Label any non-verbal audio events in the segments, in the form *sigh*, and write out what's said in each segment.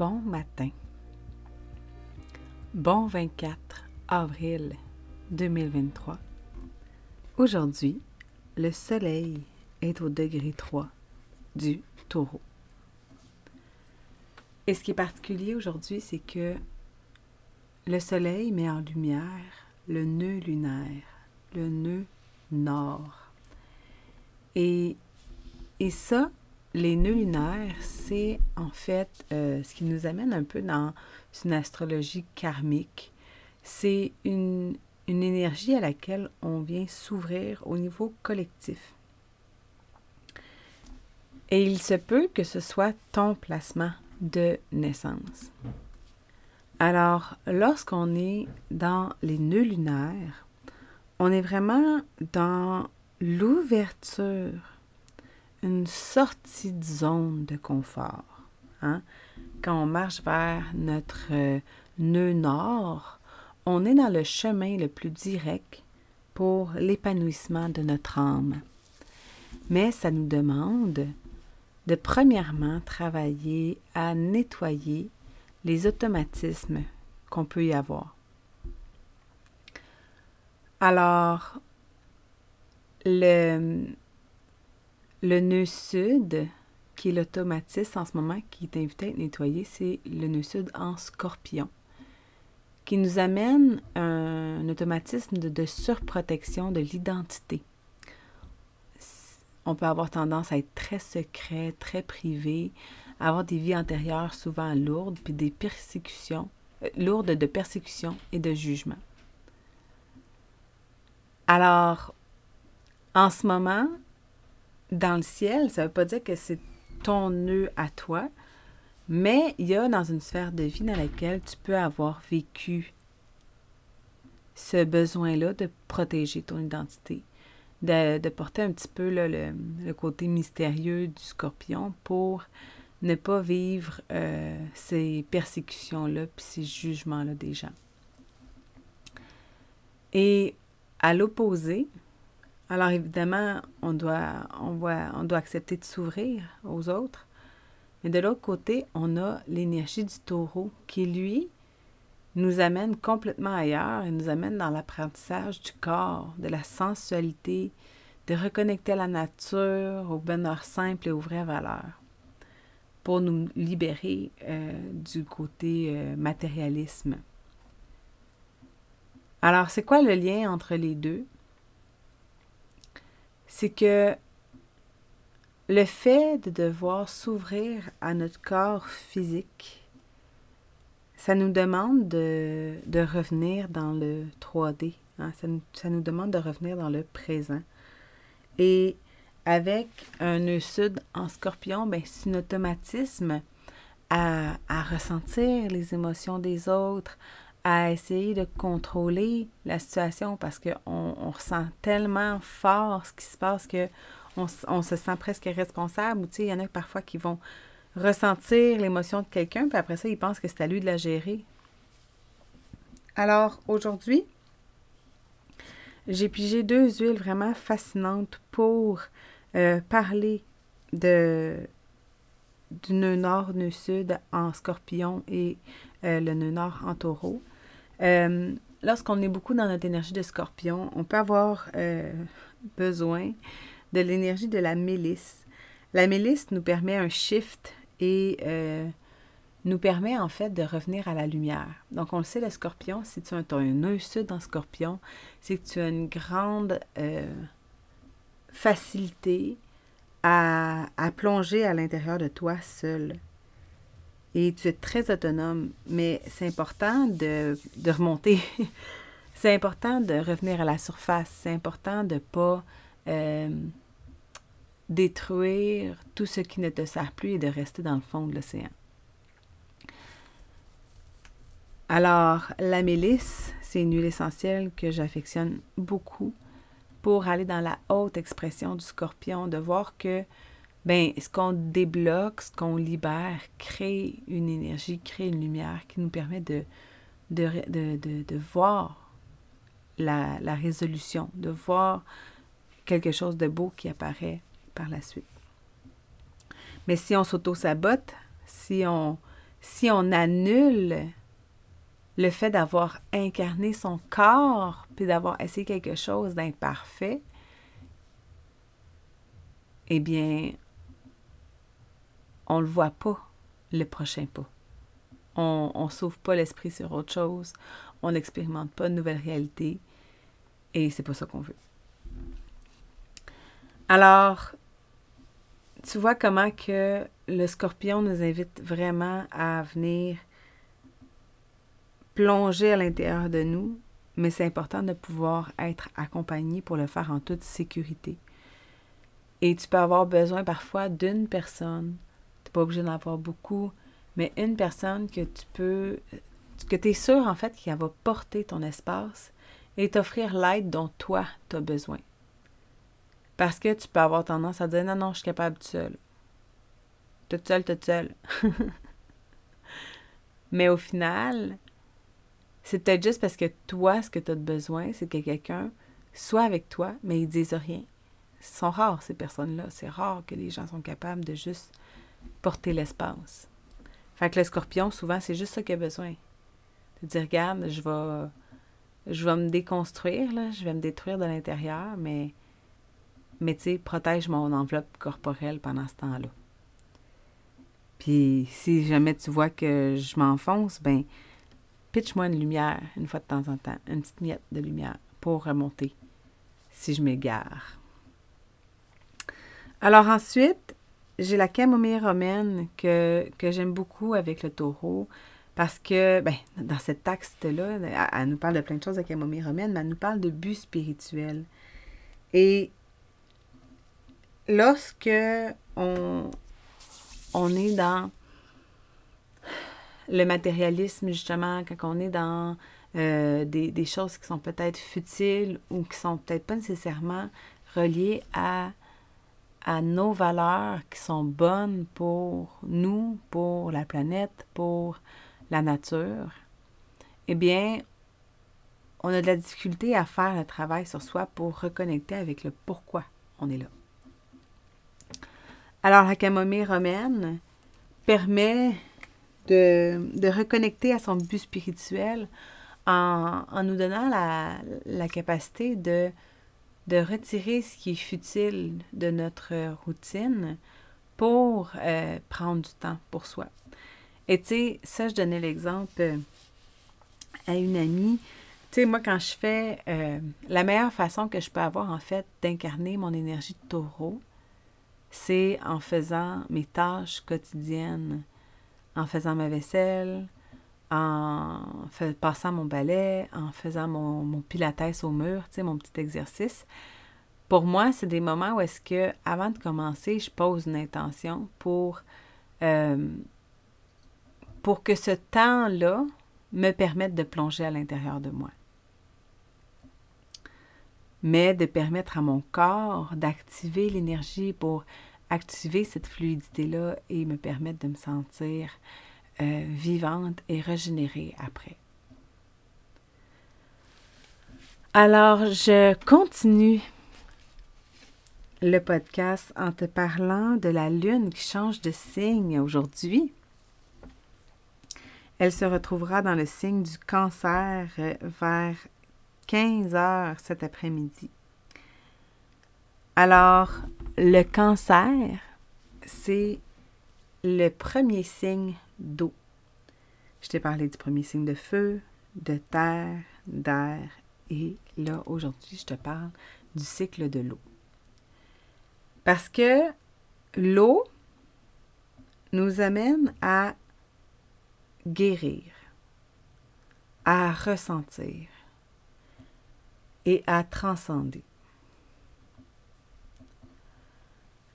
Bon matin. Bon 24 avril 2023. Aujourd'hui, le soleil est au degré 3 du taureau. Et ce qui est particulier aujourd'hui, c'est que le soleil met en lumière le nœud lunaire, le nœud nord. Et, et ça, les nœuds lunaires, c'est en fait euh, ce qui nous amène un peu dans une astrologie karmique. C'est une, une énergie à laquelle on vient s'ouvrir au niveau collectif. Et il se peut que ce soit ton placement de naissance. Alors, lorsqu'on est dans les nœuds lunaires, on est vraiment dans l'ouverture une sortie de zone de confort. Hein? Quand on marche vers notre euh, nœud nord, on est dans le chemin le plus direct pour l'épanouissement de notre âme. Mais ça nous demande de premièrement travailler à nettoyer les automatismes qu'on peut y avoir. Alors, le, le nœud sud, qui est l'automatisme en ce moment qui est invité à être nettoyé, c'est le nœud sud en scorpion, qui nous amène un, automatisme de, surprotection de l'identité. On peut avoir tendance à être très secret, très privé, avoir des vies antérieures souvent lourdes, puis des persécutions, euh, lourdes de persécution et de jugement. Alors, en ce moment, dans le ciel, ça ne veut pas dire que c'est ton nœud à toi, mais il y a dans une sphère de vie dans laquelle tu peux avoir vécu ce besoin-là de protéger ton identité, de, porter un petit peu le, côté mystérieux du scorpion pour ne pas vivre euh, ces persécutions-là puis ces jugements-là des gens. Et à l'opposé, alors évidemment, on doit, on doit accepter de s'ouvrir aux autres. Mais de l'autre côté, on a l'énergie du taureau qui, lui, nous amène complètement ailleurs et nous amène dans l'apprentissage du corps, de la sensualité, de reconnecter à la nature, au bonheur simple et aux vraies valeurs, pour nous libérer euh, du côté euh, matérialisme. Alors, c'est quoi le lien entre les deux? C'est que le fait de devoir s'ouvrir à notre corps physique, ça nous demande de, revenir dans le 3D. Hein. Ça, nous, demande de revenir dans le présent. Et avec un nœud sud en scorpion, ben, c'est un automatisme à, ressentir les émotions des autres, à essayer de contrôler la situation parce qu'on on ressent tellement fort ce qui se passe que on, se sent presque responsable. Il y en a parfois qui vont ressentir l'émotion de quelqu'un, puis après ça, ils pensent que c'est à lui de la gérer. Alors, aujourd'hui, j'ai pigé deux huiles vraiment fascinantes pour euh, parler de du nœud nord, nœud sud en scorpion et euh, le nœud nord en taureau. Euh, lorsqu'on est beaucoup dans notre énergie de scorpion, on peut avoir euh, besoin de l'énergie de la mélisse. La mélisse nous permet un shift et euh, nous permet en fait de revenir à la lumière. Donc on le sait, le scorpion, si tu as un, nœud sud en scorpion, c'est que tu as une grande facilité à, à, plonger à l'intérieur de toi seul. Et tu es très autonome, mais c'est important de, de remonter. *laughs* c'est important de revenir à la surface. C'est important de ne pas euh, détruire tout ce qui ne te sert plus et de rester dans le fond de l'océan. Alors, la mélisse, c'est une huile essentielle que j'affectionne beaucoup pour aller dans la haute expression du scorpion, de voir que ben, ce qu'on débloque, ce qu'on libère, crée une énergie, crée une lumière qui nous permet de, de, de, de, voir la, la, résolution, de voir quelque chose de beau qui apparaît par la suite. Mais si on s'auto-sabote, si on, si on annule le fait d'avoir incarné son corps, puis d'avoir essayé quelque chose d'imparfait, eh bien, on ne le voit pas, le prochain pas. On ne s'ouvre pas l'esprit sur autre chose. On n'expérimente pas de nouvelles réalités. Et c'est pas ça qu'on veut. Alors, tu vois comment que le scorpion nous invite vraiment à venir plonger à l'intérieur de nous, mais c'est important de pouvoir être accompagné pour le faire en toute sécurité. Et tu peux avoir besoin parfois d'une personne pas obligé d'en avoir beaucoup, mais une personne que tu peux, que tu es sûr en fait qu'elle va porter ton espace et t'offrir l'aide dont toi tu as besoin. Parce que tu peux avoir tendance à dire non, non, je suis capable tout seul. Toute seule, toute seule. *laughs* mais au final, c'est peut-être juste parce que toi, ce que tu as besoin, c'est que quelqu'un soit avec toi, mais ils disent rien. Ils sont rares, ces personnes-là. C'est rare que les gens sont capables de juste porter l'espace. Fait que le scorpion, souvent, c'est juste ça qu'il a besoin. De dire, regarde, je vais, je vais me déconstruire, là, je vais me détruire de l'intérieur, mais, mais tu sais, protège mon enveloppe corporelle pendant ce temps-là. Puis si jamais tu vois que je m'enfonce, ben pitch-moi une lumière une fois de temps en temps, une petite miette de lumière pour remonter si je m'égare. Alors ensuite, j'ai la camomille romaine que, que j'aime beaucoup avec le taureau parce que, ben, dans cette texte-là, elle, nous parle de plein de choses, la camomille romaine, mais elle nous parle de but spirituel. Et lorsque on, on est dans le matérialisme, justement, quand on est dans euh, des, des, choses qui sont peut-être futiles ou qui sont peut-être pas nécessairement reliées à à nos valeurs qui sont bonnes pour nous, pour la planète, pour la nature, eh bien, on a de la difficulté à faire le travail sur soi pour reconnecter avec le pourquoi on est là. Alors, la camomille romaine permet de, reconnecter à son but spirituel en, nous donnant la capacité de de retirer ce qui est futile de notre routine pour euh, prendre du temps pour soi. Et tu sais, ça, je donnais l'exemple à une amie. Tu sais, moi, quand je fais euh, la meilleure façon que je peux avoir, en fait, d'incarner mon énergie de taureau, c'est en faisant mes tâches quotidiennes, en faisant ma vaisselle, en passant mon balai, en faisant mon, pilates au mur, tu mon petit exercice. Pour moi, c'est des moments où est-ce que, avant de commencer, je pose une intention pour, euh, pour que ce temps-là me permette de plonger à l'intérieur de moi. Mais de permettre à mon corps d'activer l'énergie pour activer cette fluidité-là et me permettre de me sentir euh, vivante et régénérée après. Alors, je continue le podcast en te parlant de la lune qui change de signe aujourd'hui. Elle se retrouvera dans le signe du cancer euh, vers 15 heures cet après-midi. Alors, le cancer, c'est le premier signe d'eau. Je t'ai parlé du premier signe de feu, de terre, d'air et là, aujourd'hui, je te parle du cycle de l'eau. Parce que l'eau nous amène à guérir, à ressentir et à transcender.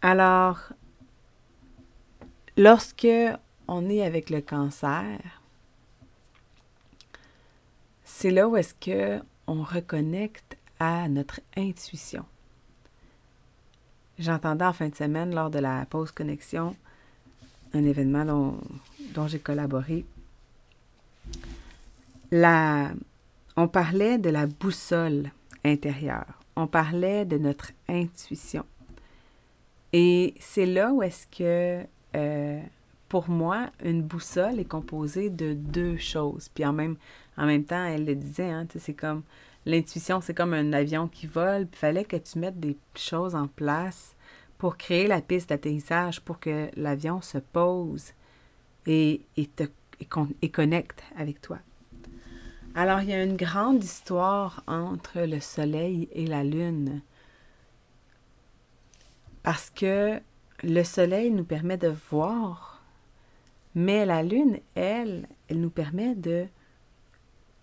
Alors, lorsque on est avec le cancer, c'est là où est-ce que on reconnecte à notre intuition. J'entendais en fin de semaine, lors de la pause connexion, un événement dont, j'ai collaboré. La, on parlait de la boussole intérieure. On parlait de notre intuition. Et c'est là où est-ce que, euh, pour moi, une boussole est composée de deux choses. Puis en même, en même temps, elle le disait, hein, c'est comme l'intuition, c'est comme un avion qui vole. Il fallait que tu mettes des choses en place pour créer la piste d'atterrissage, pour que l'avion se pose et, et, te, et connecte avec toi. Alors, il y a une grande histoire entre le Soleil et la Lune. Parce que le Soleil nous permet de voir, mais la Lune, elle, elle nous permet de,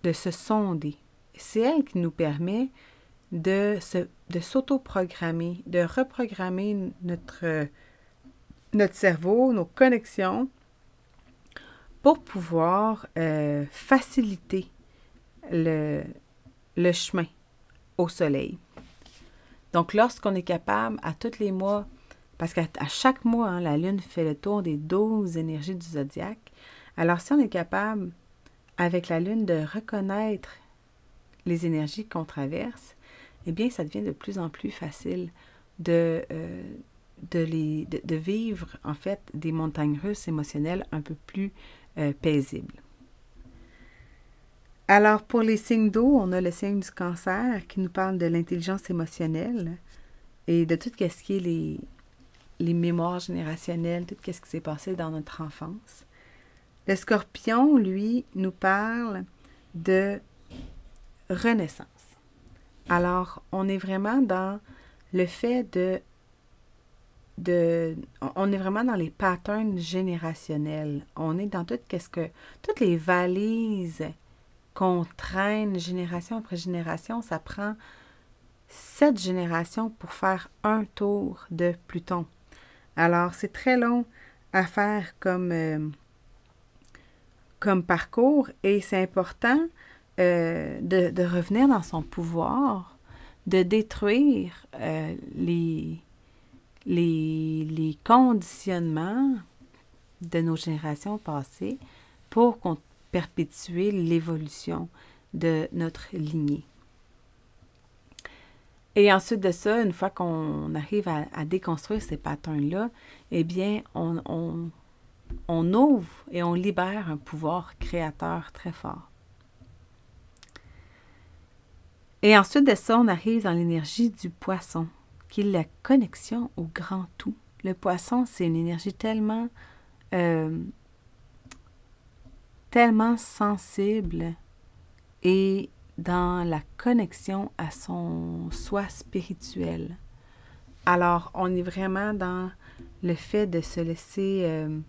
de se sonder. C'est elle qui nous permet de, de s'auto-programmer, de reprogrammer notre, notre cerveau, nos connexions, pour pouvoir euh, faciliter le, le chemin au soleil. Donc, lorsqu'on est capable, à tous les mois, parce qu'à chaque mois, hein, la Lune fait le tour des 12 énergies du zodiaque, alors si on est capable, avec la Lune, de reconnaître les énergies qu'on traverse, eh bien, ça devient de plus en plus facile de, euh, de, vivre, en fait, des montagnes russes émotionnelles un peu plus euh, paisibles. Alors, pour les signes d'eau, on a le signe du cancer qui nous parle de l'intelligence émotionnelle et de tout ce qui est les, les mémoires générationnelles, tout ce qui s'est passé dans notre enfance. Le scorpion, lui, nous parle de renaissance. Alors, on est vraiment dans le fait de, de on est vraiment dans les patterns générationnels. On est dans tout qu'est-ce que toutes les valises qu'on traîne génération après génération, ça prend sept générations pour faire un tour de Pluton. Alors, c'est très long à faire comme, euh, parcours et c'est important euh, de, revenir dans son pouvoir, de détruire euh, les, les, les, conditionnements de nos générations passées pour perpétuer l'évolution de notre lignée. Et ensuite de ça, une fois qu'on arrive à, déconstruire ces patterns-là, eh bien, on, ouvre et on libère un pouvoir créateur très fort. Et ensuite de ça, on arrive dans l'énergie du poisson, qui est la connexion au grand tout. Le poisson, c'est une énergie tellement, euh, tellement sensible et dans la connexion à son soi spirituel. Alors, on est vraiment dans le fait de se laisser... Euh,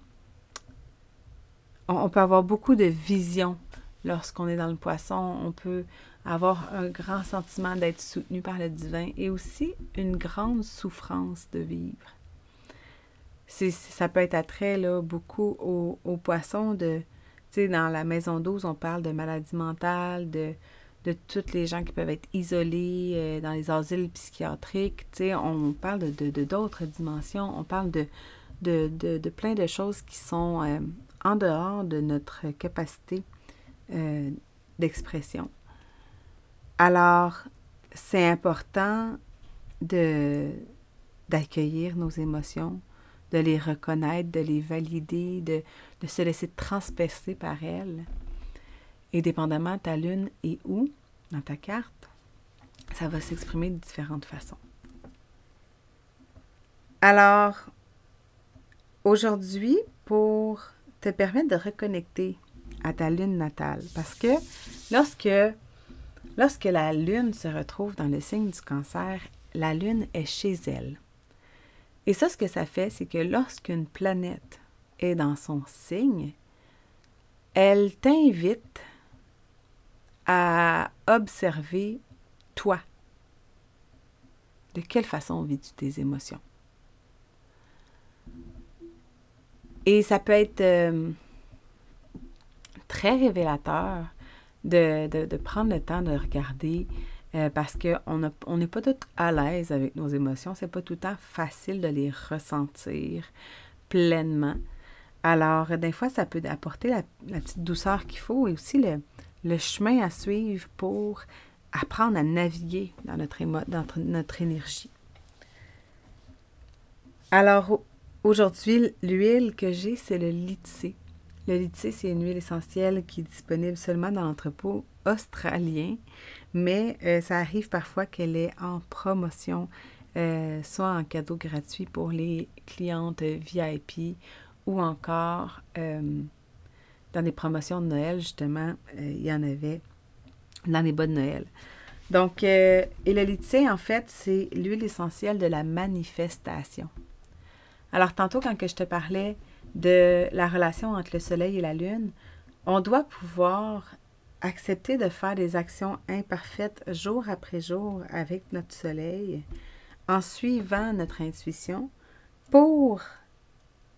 on, peut avoir beaucoup de vision lorsqu'on est dans le poisson. On peut avoir un grand sentiment d'être soutenu par le divin et aussi une grande souffrance de vivre. Ça peut être attrait là, beaucoup poissons de, tu sais, dans la maison 12, on parle de maladie mentale, de, de toutes les gens qui peuvent être isolés euh, dans les asiles psychiatriques, tu on parle de, d'autres dimensions, on parle de, plein de choses qui sont euh, en dehors de notre capacité euh, d'expression. Alors, c'est important de, d'accueillir nos émotions, de les reconnaître, de les valider, de, de se laisser transpercer par elles. Et dépendamment ta lune et où dans ta carte, ça va s'exprimer de différentes façons. Alors, aujourd'hui, pour te permettre de reconnecter à ta lune natale, parce que lorsque Lorsque la Lune se retrouve dans le signe du cancer, la Lune est chez elle. Et ça, ce que ça fait, c'est que lorsqu'une planète est dans son signe, elle t'invite à observer toi. De quelle façon vis-tu tes émotions? Et ça peut être euh, très révélateur de, prendre le temps de regarder euh, parce qu'on n'est pas tout à l'aise avec nos émotions. C'est pas tout le temps facile de les ressentir pleinement. Alors, des fois, ça peut apporter la, petite douceur qu'il faut et aussi le, le, chemin à suivre pour apprendre à naviguer dans notre, dans notre énergie. Alors, Aujourd'hui, l'huile que j'ai, c'est le litsi. Le litsi, c'est une huile essentielle qui est disponible seulement dans l'entrepôt australien, mais euh, ça arrive parfois qu'elle est en promotion, euh, soit en cadeau gratuit pour les clientes VIP ou encore euh, dans des promotions de Noël, justement, il y en avait dans les bas de Noël. Donc, et le litsi, en fait, c'est l'huile essentielle de la manifestation. Alors, tantôt, quand que je te parlais de la relation entre le Soleil et la Lune, on doit pouvoir accepter de faire des actions imparfaites jour après jour avec notre Soleil en suivant notre intuition pour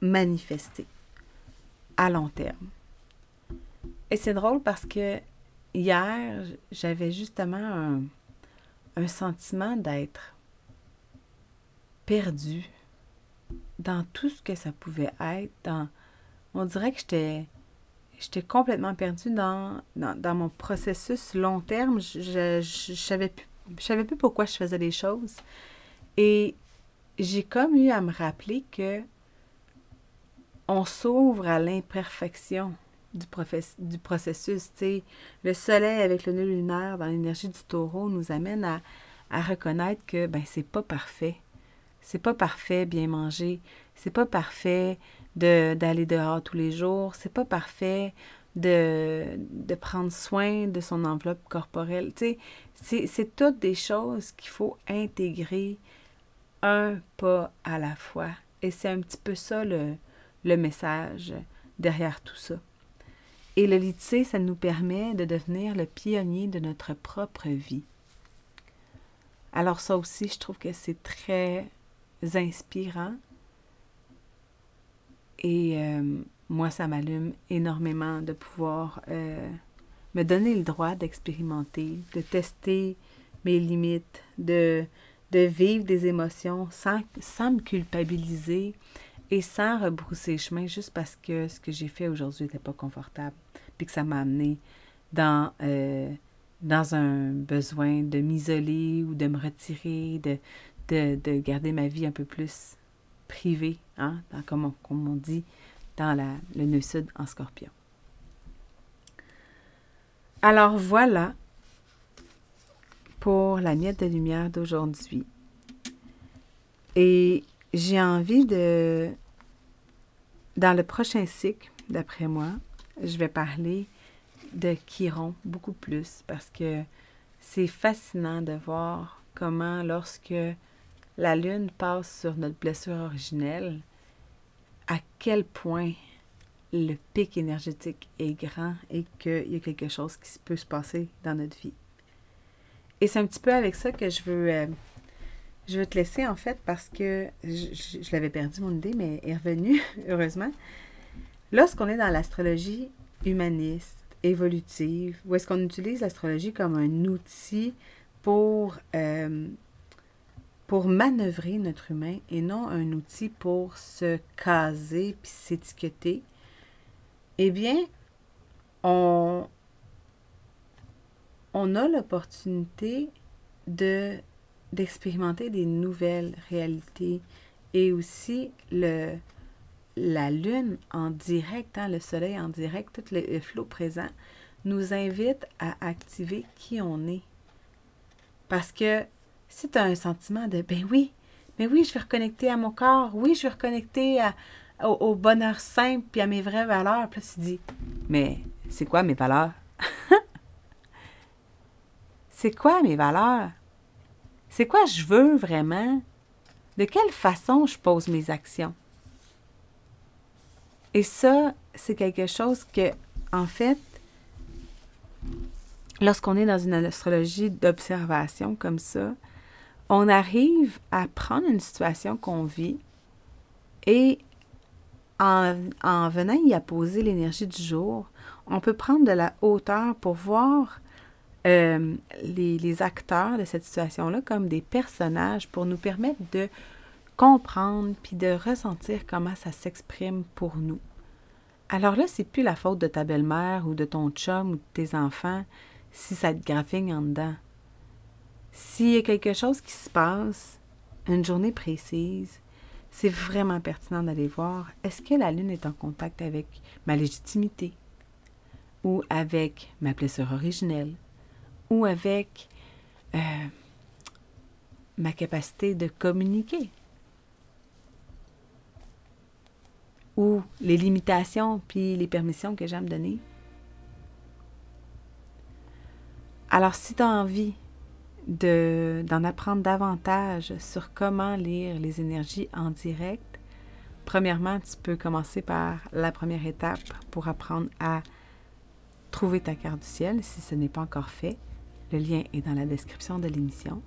manifester à long terme. Et c'est drôle parce que hier, j'avais justement un, sentiment d'être perdu dans tout ce que ça pouvait être. Dans, on dirait que j'étais, j'étais complètement perdue dans, dans, mon processus long terme. Je ne savais, savais plus pourquoi je faisais les choses. Et j'ai comme eu à me rappeler que on s'ouvre à l'imperfection du, processus. Le soleil avec le nœud lunaire dans l'énergie du taureau nous amène à, reconnaître que ben, c'est pas parfait. C'est pas parfait bien manger. C'est pas parfait d'aller dehors tous les jours. C'est pas parfait de, de, prendre soin de son enveloppe corporelle. C'est toutes des choses qu'il faut intégrer un pas à la fois. Et c'est un petit peu ça le, le message derrière tout ça. Et le lycée, ça nous permet de devenir le pionnier de notre propre vie. Alors ça aussi, je trouve que c'est très inspirant. Et euh, moi, ça m'allume énormément de pouvoir euh, me donner le droit d'expérimenter, de tester mes limites, de, de vivre des émotions sans, sans me culpabiliser et sans rebrousser chemin juste parce que ce que j'ai fait aujourd'hui n'était pas confortable, puis que ça m'a amené dans, euh, dans un besoin de m'isoler ou de me retirer, de, de, garder ma vie un peu plus privée, hein, dans, comme, on, comme on dit dans la, le nœud sud en scorpion. Alors voilà pour la miette de lumière d'aujourd'hui. Et j'ai envie de, dans le prochain cycle, d'après moi, je vais parler de Chiron beaucoup plus parce que c'est fascinant de voir comment lorsque la lune passe sur notre blessure originelle, à quel point le pic énergétique est grand et qu'il y a quelque chose qui peut se passer dans notre vie. Et c'est un petit peu avec ça que je veux, euh, je veux te laisser en fait parce que je, je l'avais perdu mon idée, mais est revenue, *laughs* heureusement. Lorsqu'on est dans l'astrologie humaniste, évolutive, où est-ce qu'on utilise l'astrologie comme un outil pour euh, pour manœuvrer notre humain et non un outil pour se caser puis s'étiqueter, eh bien, on, on a l'opportunité de d'expérimenter des nouvelles réalités et aussi le la lune en direct, hein, le soleil en direct, tout le, le flot présent nous invite à activer qui on est. Parce que si tu as un sentiment de ben oui, mais oui, je vais reconnecter à mon corps, oui, je vais reconnecter au, bonheur simple puis à mes vraies valeurs, puis là, tu dis mais c'est quoi mes valeurs? *laughs* c'est quoi mes valeurs? C'est quoi je veux vraiment? De quelle façon je pose mes actions? Et ça, c'est quelque chose que En fait, lorsqu'on est dans une astrologie d'observation comme ça, on arrive à prendre une situation qu'on vit et en, en, venant y apposer l'énergie du jour, on peut prendre de la hauteur pour voir euh, les, acteurs de cette situation-là comme des personnages pour nous permettre de comprendre puis de ressentir comment ça s'exprime pour nous. Alors là, c'est plus la faute de ta belle-mère ou de ton chum ou de tes enfants si ça te graphigne en dedans. S'il y a quelque chose qui se passe, une journée précise, c'est vraiment pertinent d'aller voir est-ce que la Lune est en contact avec ma légitimité ou avec ma blessure originelle? Ou avec euh, ma capacité de communiquer ou les limitations puis les permissions que j'aime donner. Alors, si tu as envie d'en apprendre davantage sur comment lire les énergies en direct, premièrement, tu peux commencer par la première étape pour apprendre à trouver ta carte du ciel si ce n'est pas encore fait. Le lien est dans la description de l'émission.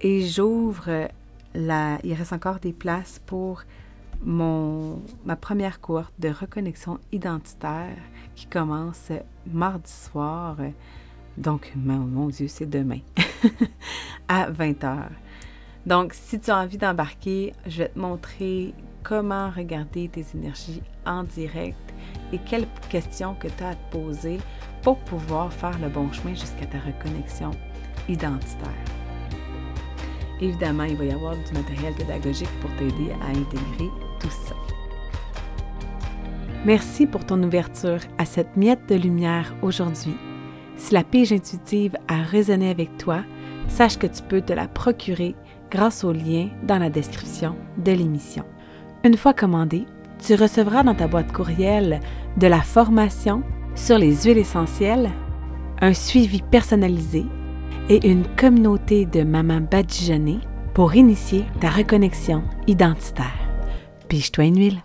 Et j'ouvre la... Il reste encore des places pour mon, ma première courte de reconnexion identitaire qui commence mardi soir. Donc, mon, Dieu, c'est demain *laughs* à 20h. Donc, si tu as envie d'embarquer, je vais te montrer comment regarder tes énergies en direct et quelles questions que tu as à te poser pour pouvoir faire le bon chemin jusqu'à ta reconnexion identitaire. Évidemment, il va y avoir du matériel pédagogique pour t'aider à intégrer tout ça. Merci pour ton ouverture à cette miette de lumière aujourd'hui. Si la pige intuitive a résonné avec toi, sache que tu peux te la procurer grâce au lien dans la description de l'émission. Une fois commandée, tu recevras dans ta boîte courriel de la formation sur les huiles essentielles, un suivi personnalisé et une communauté de mamans badigeonnées pour initier ta reconnexion identitaire. Pige-toi une huile.